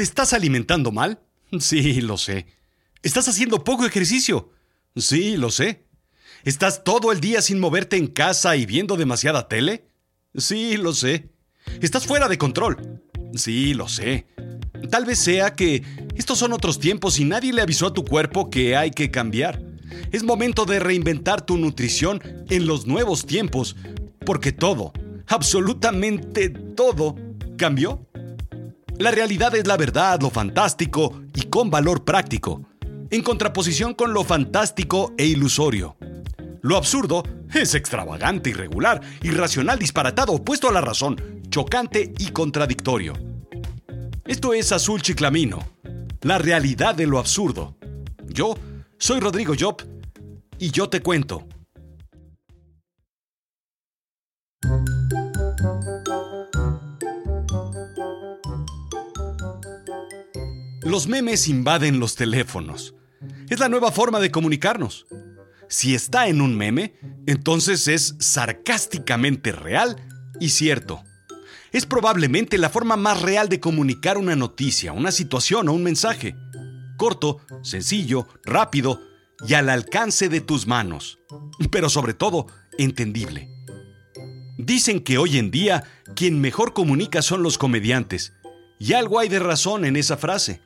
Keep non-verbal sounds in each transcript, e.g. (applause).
¿Te estás alimentando mal? (laughs) Sí, lo sé. ¿Estás haciendo poco ejercicio? Sí, lo sé. ¿Estás todo el día sin moverte en casa y viendo demasiada tele? Sí, lo sé. ¿Estás fuera de control? Sí, lo sé. Tal vez sea que estos son otros tiempos y nadie le avisó a tu cuerpo que hay que cambiar. Es momento de reinventar tu nutrición en los nuevos tiempos, porque todo, absolutamente todo, cambió. La realidad es la verdad, lo fantástico y con valor práctico, en contraposición con lo fantástico e ilusorio. Lo absurdo es extravagante, irregular, irracional, disparatado, opuesto a la razón, chocante y contradictorio. Esto es Azul Chiclamino, la realidad de lo absurdo. Yo soy Rodrigo Job y yo te cuento. Los memes invaden los teléfonos. Es la nueva forma de comunicarnos. Si está en un meme, entonces es sarcásticamente real y cierto. Es probablemente la forma más real de comunicar una noticia, una situación o un mensaje. Corto, sencillo, rápido y al alcance de tus manos. Pero sobre todo, entendible. Dicen que hoy en día quien mejor comunica son los comediantes. Y algo hay de razón en esa frase.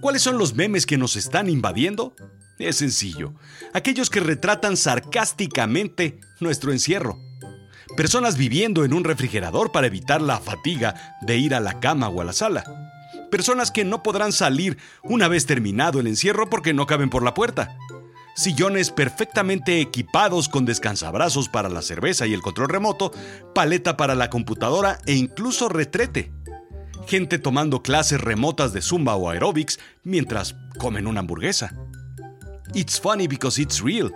¿Cuáles son los memes que nos están invadiendo? Es sencillo. Aquellos que retratan sarcásticamente nuestro encierro. Personas viviendo en un refrigerador para evitar la fatiga de ir a la cama o a la sala. Personas que no podrán salir una vez terminado el encierro porque no caben por la puerta. Sillones perfectamente equipados con descansabrazos para la cerveza y el control remoto, paleta para la computadora e incluso retrete. Gente tomando clases remotas de zumba o aerobics mientras comen una hamburguesa. It's funny because it's real,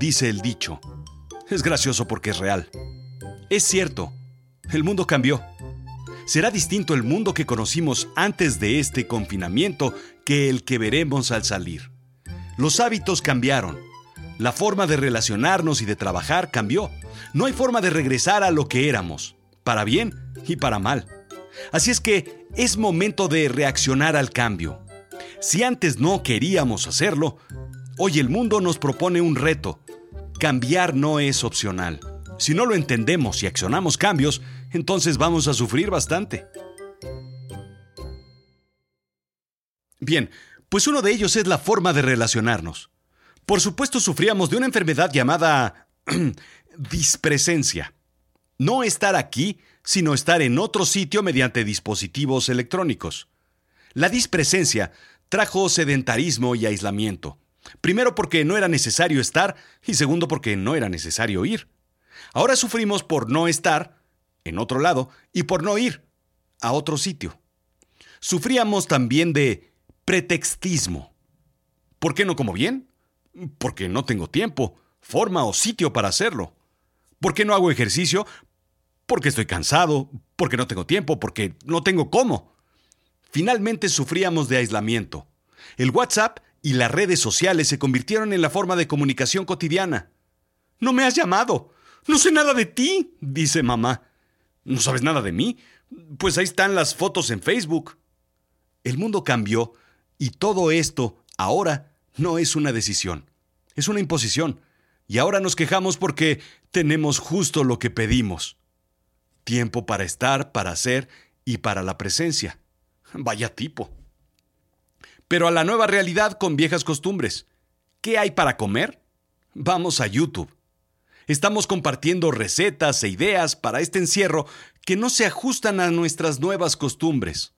dice el dicho. Es gracioso porque es real. Es cierto, el mundo cambió. Será distinto el mundo que conocimos antes de este confinamiento que el que veremos al salir. Los hábitos cambiaron. La forma de relacionarnos y de trabajar cambió. No hay forma de regresar a lo que éramos, para bien y para mal. Así es que es momento de reaccionar al cambio. Si antes no queríamos hacerlo, hoy el mundo nos propone un reto. Cambiar no es opcional. Si no lo entendemos y accionamos cambios, entonces vamos a sufrir bastante. Bien, pues uno de ellos es la forma de relacionarnos. Por supuesto sufríamos de una enfermedad llamada (clears throat) dispresencia. No estar aquí, sino estar en otro sitio mediante dispositivos electrónicos. La dispresencia trajo sedentarismo y aislamiento. Primero porque no era necesario estar y segundo porque no era necesario ir. Ahora sufrimos por no estar en otro lado y por no ir a otro sitio. Sufríamos también de pretextismo. ¿Por qué no como bien? Porque no tengo tiempo, forma o sitio para hacerlo. ¿Por qué no hago ejercicio? Porque estoy cansado, porque no tengo tiempo, porque no tengo cómo. Finalmente sufríamos de aislamiento. El WhatsApp y las redes sociales se convirtieron en la forma de comunicación cotidiana. No me has llamado. No sé nada de ti, dice mamá. ¿No sabes nada de mí? Pues ahí están las fotos en Facebook. El mundo cambió y todo esto ahora no es una decisión, es una imposición. Y ahora nos quejamos porque tenemos justo lo que pedimos. Tiempo para estar, para hacer y para la presencia. Vaya tipo. Pero a la nueva realidad con viejas costumbres. ¿Qué hay para comer? Vamos a YouTube. Estamos compartiendo recetas e ideas para este encierro que no se ajustan a nuestras nuevas costumbres.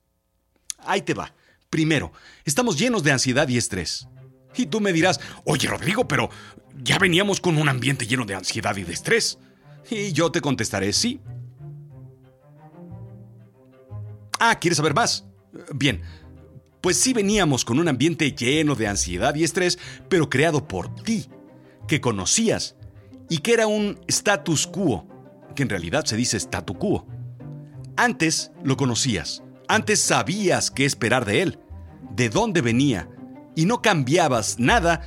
Ahí te va. Primero, estamos llenos de ansiedad y estrés. Y tú me dirás, oye Rodrigo, pero ya veníamos con un ambiente lleno de ansiedad y de estrés. Y yo te contestaré sí. Ah, ¿quieres saber más? Bien, pues sí veníamos con un ambiente lleno de ansiedad y estrés, pero creado por ti, que conocías y que era un status quo, que en realidad se dice statu quo. Antes lo conocías, antes sabías qué esperar de él, de dónde venía, y no cambiabas nada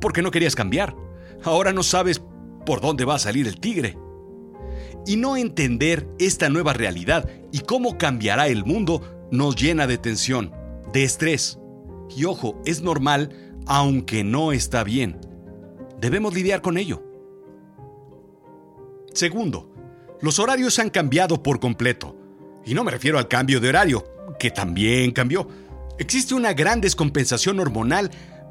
porque no querías cambiar. Ahora no sabes por dónde va a salir el tigre. Y no entender esta nueva realidad y cómo cambiará el mundo nos llena de tensión, de estrés. Y ojo, es normal, aunque no está bien. Debemos lidiar con ello. Segundo, los horarios han cambiado por completo. Y no me refiero al cambio de horario, que también cambió. Existe una gran descompensación hormonal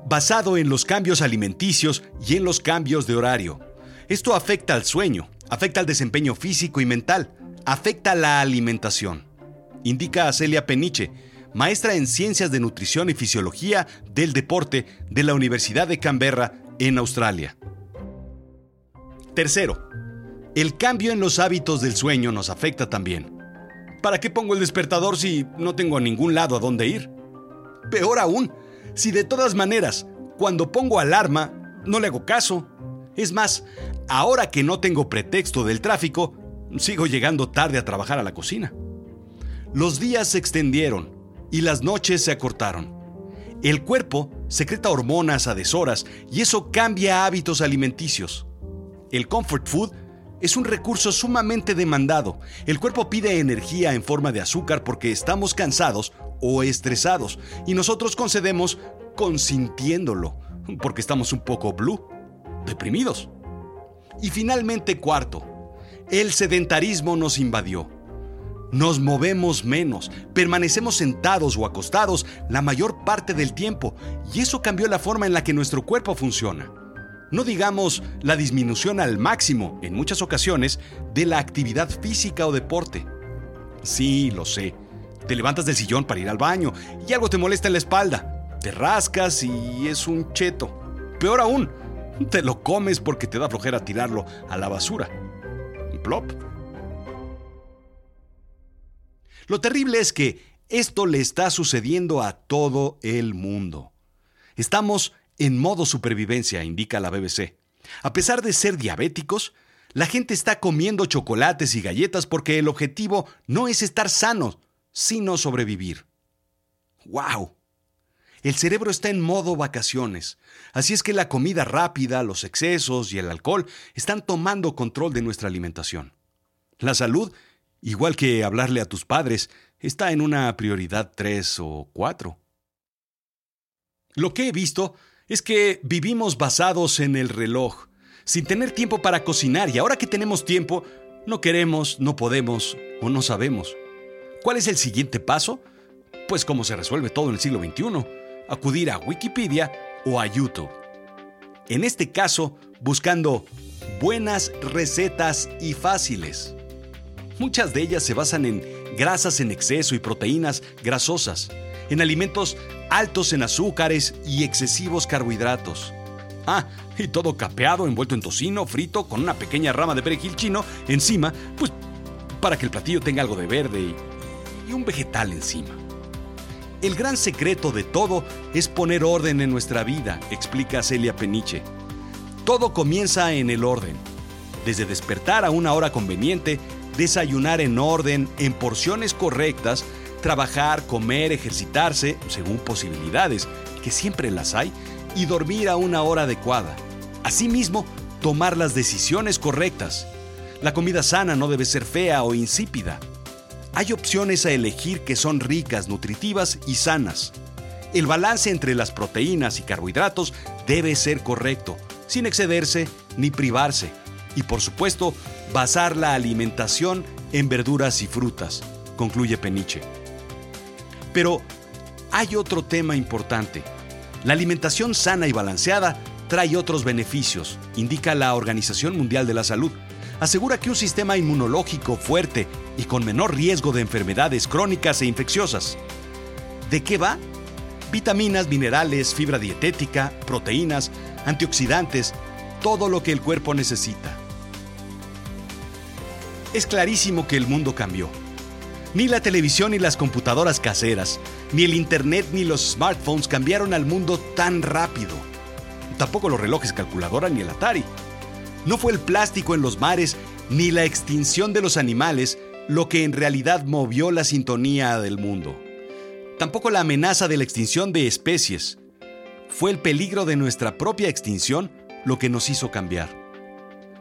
basado en los cambios alimenticios y en los cambios de horario. Esto afecta al sueño, afecta al desempeño físico y mental, afecta la alimentación. Indica Celia Peniche, maestra en Ciencias de Nutrición y Fisiología del Deporte de la Universidad de Canberra, en Australia. Tercero, el cambio en los hábitos del sueño nos afecta también. ¿Para qué pongo el despertador si no tengo a ningún lado a dónde ir? Peor aún, si de todas maneras, cuando pongo alarma, no le hago caso. Es más, ahora que no tengo pretexto del tráfico, sigo llegando tarde a trabajar a la cocina. Los días se extendieron y las noches se acortaron. El cuerpo secreta hormonas a deshoras y eso cambia hábitos alimenticios. El comfort food es un recurso sumamente demandado. El cuerpo pide energía en forma de azúcar porque estamos cansados o estresados y nosotros concedemos consintiéndolo porque estamos un poco blue, deprimidos. Y finalmente cuarto, el sedentarismo nos invadió. Nos movemos menos, permanecemos sentados o acostados la mayor parte del tiempo y eso cambió la forma en la que nuestro cuerpo funciona. No digamos la disminución al máximo, en muchas ocasiones, de la actividad física o deporte. Sí, lo sé. Te levantas del sillón para ir al baño y algo te molesta en la espalda. Te rascas y es un cheto. Peor aún, te lo comes porque te da flojera tirarlo a la basura. Plop. Lo terrible es que esto le está sucediendo a todo el mundo. Estamos en modo supervivencia, indica la BBC. A pesar de ser diabéticos, la gente está comiendo chocolates y galletas porque el objetivo no es estar sanos, sino sobrevivir. ¡Wow! El cerebro está en modo vacaciones, así es que la comida rápida, los excesos y el alcohol están tomando control de nuestra alimentación. La salud igual que hablarle a tus padres, está en una prioridad 3 o 4. Lo que he visto es que vivimos basados en el reloj, sin tener tiempo para cocinar y ahora que tenemos tiempo, no queremos, no podemos o no sabemos. ¿Cuál es el siguiente paso? Pues como se resuelve todo en el siglo XXI, acudir a Wikipedia o a YouTube. En este caso, buscando buenas recetas y fáciles. Muchas de ellas se basan en grasas en exceso y proteínas grasosas, en alimentos altos en azúcares y excesivos carbohidratos. Ah, y todo capeado, envuelto en tocino, frito, con una pequeña rama de perejil chino encima, pues para que el platillo tenga algo de verde y, y un vegetal encima. El gran secreto de todo es poner orden en nuestra vida, explica Celia Peniche. Todo comienza en el orden. Desde despertar a una hora conveniente desayunar en orden, en porciones correctas, trabajar, comer, ejercitarse, según posibilidades, que siempre las hay, y dormir a una hora adecuada. Asimismo, tomar las decisiones correctas. La comida sana no debe ser fea o insípida. Hay opciones a elegir que son ricas, nutritivas y sanas. El balance entre las proteínas y carbohidratos debe ser correcto, sin excederse ni privarse. Y por supuesto, basar la alimentación en verduras y frutas, concluye Peniche. Pero hay otro tema importante. La alimentación sana y balanceada trae otros beneficios, indica la Organización Mundial de la Salud. Asegura que un sistema inmunológico fuerte y con menor riesgo de enfermedades crónicas e infecciosas. ¿De qué va? Vitaminas, minerales, fibra dietética, proteínas, antioxidantes, todo lo que el cuerpo necesita. Es clarísimo que el mundo cambió. Ni la televisión ni las computadoras caseras, ni el Internet ni los smartphones cambiaron al mundo tan rápido. Tampoco los relojes calculadora ni el Atari. No fue el plástico en los mares ni la extinción de los animales lo que en realidad movió la sintonía del mundo. Tampoco la amenaza de la extinción de especies. Fue el peligro de nuestra propia extinción lo que nos hizo cambiar.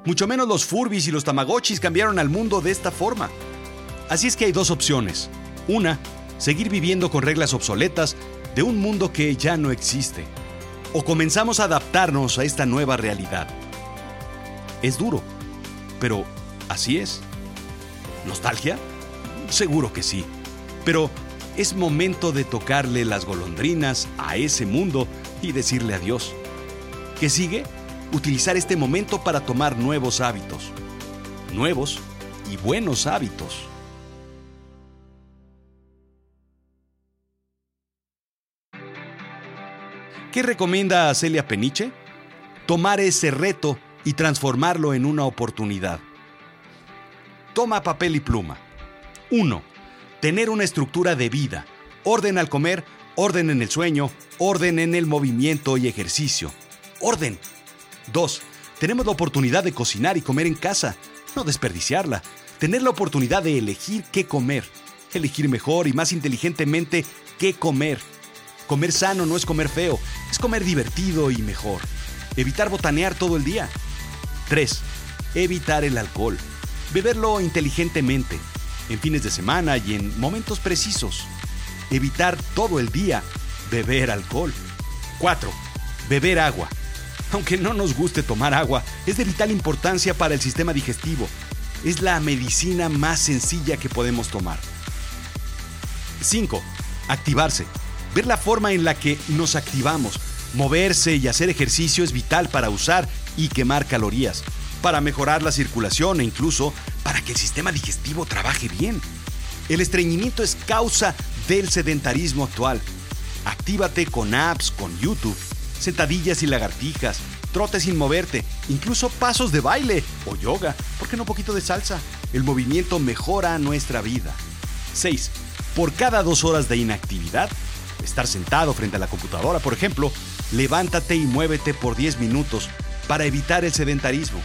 Mucho menos los Furbis y los Tamagotchis cambiaron al mundo de esta forma. Así es que hay dos opciones. Una, seguir viviendo con reglas obsoletas de un mundo que ya no existe. O comenzamos a adaptarnos a esta nueva realidad. Es duro, pero así es. ¿Nostalgia? Seguro que sí. Pero es momento de tocarle las golondrinas a ese mundo y decirle adiós. ¿Qué sigue? Utilizar este momento para tomar nuevos hábitos. Nuevos y buenos hábitos. ¿Qué recomienda Celia Peniche? Tomar ese reto y transformarlo en una oportunidad. Toma papel y pluma. 1. Tener una estructura de vida. Orden al comer, orden en el sueño, orden en el movimiento y ejercicio. Orden. 2. Tenemos la oportunidad de cocinar y comer en casa, no desperdiciarla. Tener la oportunidad de elegir qué comer. Elegir mejor y más inteligentemente qué comer. Comer sano no es comer feo, es comer divertido y mejor. Evitar botanear todo el día. 3. Evitar el alcohol. Beberlo inteligentemente, en fines de semana y en momentos precisos. Evitar todo el día beber alcohol. 4. Beber agua. Aunque no nos guste tomar agua, es de vital importancia para el sistema digestivo. Es la medicina más sencilla que podemos tomar. 5. Activarse. Ver la forma en la que nos activamos. Moverse y hacer ejercicio es vital para usar y quemar calorías para mejorar la circulación e incluso para que el sistema digestivo trabaje bien. El estreñimiento es causa del sedentarismo actual. Actívate con apps, con YouTube, sentadillas y lagartijas, trotes sin moverte, incluso pasos de baile o yoga, ¿por qué no un poquito de salsa? El movimiento mejora nuestra vida. 6. Por cada dos horas de inactividad, estar sentado frente a la computadora, por ejemplo, levántate y muévete por 10 minutos para evitar el sedentarismo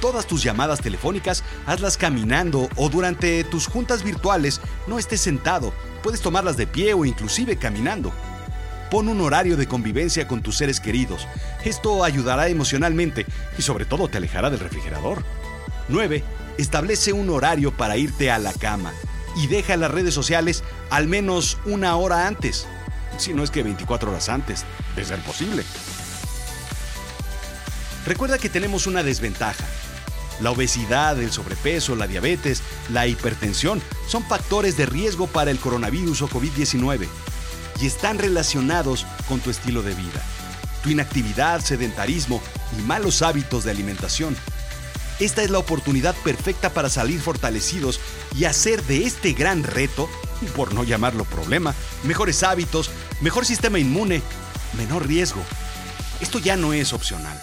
todas tus llamadas telefónicas, hazlas caminando o durante tus juntas virtuales no estés sentado, puedes tomarlas de pie o inclusive caminando. Pon un horario de convivencia con tus seres queridos. Esto ayudará emocionalmente y sobre todo te alejará del refrigerador. 9. Establece un horario para irte a la cama y deja las redes sociales al menos una hora antes. Si no es que 24 horas antes, de ser posible. Recuerda que tenemos una desventaja la obesidad, el sobrepeso, la diabetes, la hipertensión son factores de riesgo para el coronavirus o COVID-19 y están relacionados con tu estilo de vida, tu inactividad, sedentarismo y malos hábitos de alimentación. Esta es la oportunidad perfecta para salir fortalecidos y hacer de este gran reto, por no llamarlo problema, mejores hábitos, mejor sistema inmune, menor riesgo. Esto ya no es opcional.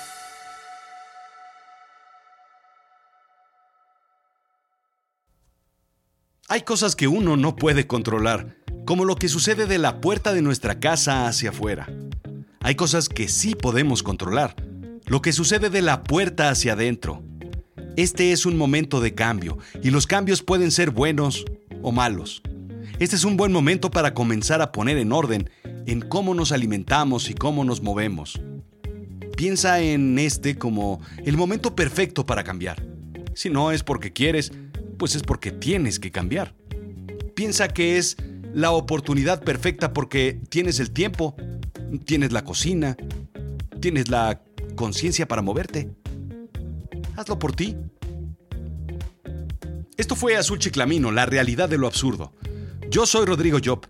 Hay cosas que uno no puede controlar, como lo que sucede de la puerta de nuestra casa hacia afuera. Hay cosas que sí podemos controlar, lo que sucede de la puerta hacia adentro. Este es un momento de cambio y los cambios pueden ser buenos o malos. Este es un buen momento para comenzar a poner en orden en cómo nos alimentamos y cómo nos movemos. Piensa en este como el momento perfecto para cambiar. Si no es porque quieres, pues es porque tienes que cambiar. Piensa que es la oportunidad perfecta porque tienes el tiempo, tienes la cocina, tienes la conciencia para moverte. Hazlo por ti. Esto fue Azul Chiclamino, la realidad de lo absurdo. Yo soy Rodrigo Job.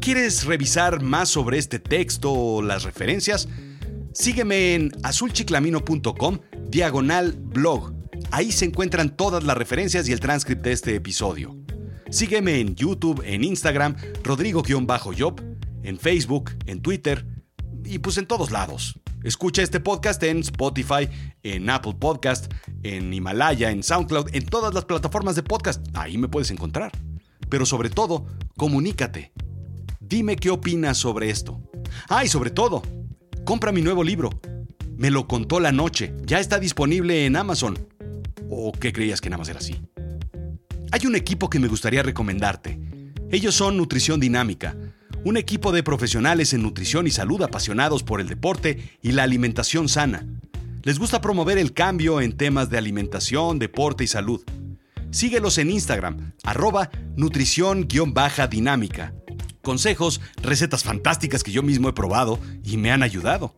¿Quieres revisar más sobre este texto o las referencias? Sígueme en azulchiclamino.com diagonal blog Ahí se encuentran todas las referencias y el transcript de este episodio. Sígueme en YouTube, en Instagram, Rodrigo-Job, en Facebook, en Twitter y pues en todos lados. Escucha este podcast en Spotify, en Apple Podcast, en Himalaya, en SoundCloud, en todas las plataformas de podcast. Ahí me puedes encontrar. Pero sobre todo, comunícate. Dime qué opinas sobre esto. Ah, y sobre todo, compra mi nuevo libro. Me lo contó la noche. Ya está disponible en Amazon. ¿O qué creías que nada más era así? Hay un equipo que me gustaría recomendarte. Ellos son Nutrición Dinámica, un equipo de profesionales en nutrición y salud apasionados por el deporte y la alimentación sana. Les gusta promover el cambio en temas de alimentación, deporte y salud. Síguelos en Instagram, arroba nutrición-dinámica. Consejos, recetas fantásticas que yo mismo he probado y me han ayudado.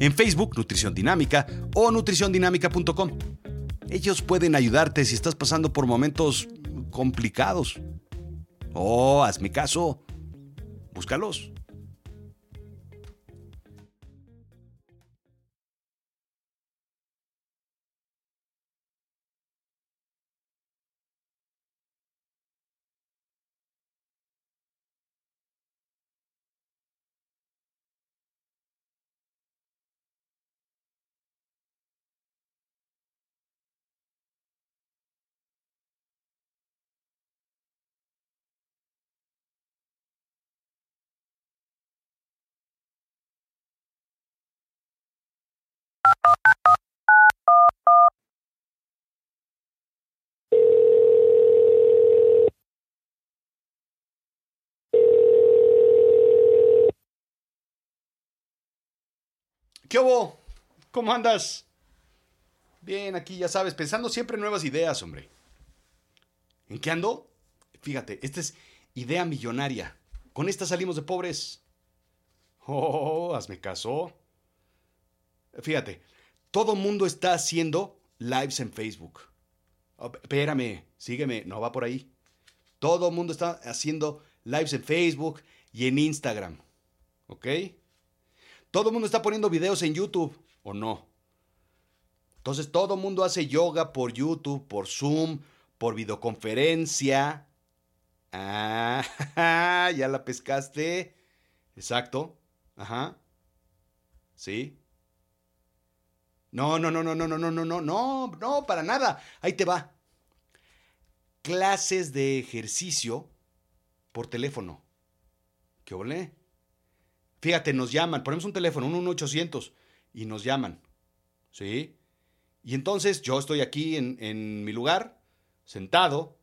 En Facebook, Nutrición Dinámica o nutriciondinámica.com. Ellos pueden ayudarte si estás pasando por momentos complicados. Oh, hazme caso. Búscalos. ¿Cómo andas? Bien, aquí ya sabes, pensando siempre en nuevas ideas, hombre. ¿En qué ando? Fíjate, esta es idea millonaria. Con esta salimos de pobres. Oh, hazme caso. Fíjate, todo mundo está haciendo lives en Facebook. Oh, espérame, sígueme, no va por ahí. Todo mundo está haciendo lives en Facebook y en Instagram. ¿Ok? Todo el mundo está poniendo videos en YouTube, ¿o no? Entonces todo el mundo hace yoga por YouTube, por Zoom, por videoconferencia. Ah, ya la pescaste. Exacto. Ajá. ¿Sí? No, no, no, no, no, no, no, no, no, no, no, para nada. Ahí te va. Clases de ejercicio por teléfono. ¿Qué olé? Fíjate, nos llaman, ponemos un teléfono, un 1-800, y nos llaman. ¿Sí? Y entonces yo estoy aquí en, en mi lugar, sentado,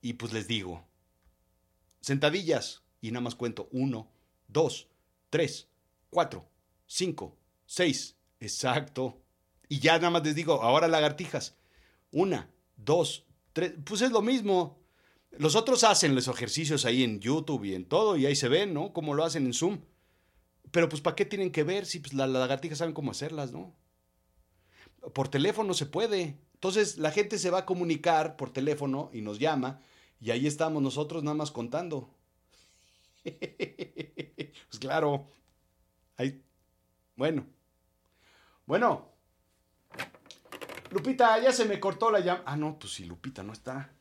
y pues les digo, sentadillas, y nada más cuento, 1, 2, 3, 4, 5, 6, exacto. Y ya nada más les digo, ahora lagartijas, una, dos, tres, pues es lo mismo. Los otros hacen los ejercicios ahí en YouTube y en todo, y ahí se ven, ¿no? Como lo hacen en Zoom. Pero pues ¿para qué tienen que ver si pues, las lagartijas saben cómo hacerlas, ¿no? Por teléfono se puede. Entonces la gente se va a comunicar por teléfono y nos llama y ahí estamos nosotros nada más contando. (laughs) pues claro. Ahí. Bueno. Bueno. Lupita, ya se me cortó la llama. Ah, no, pues si Lupita no está.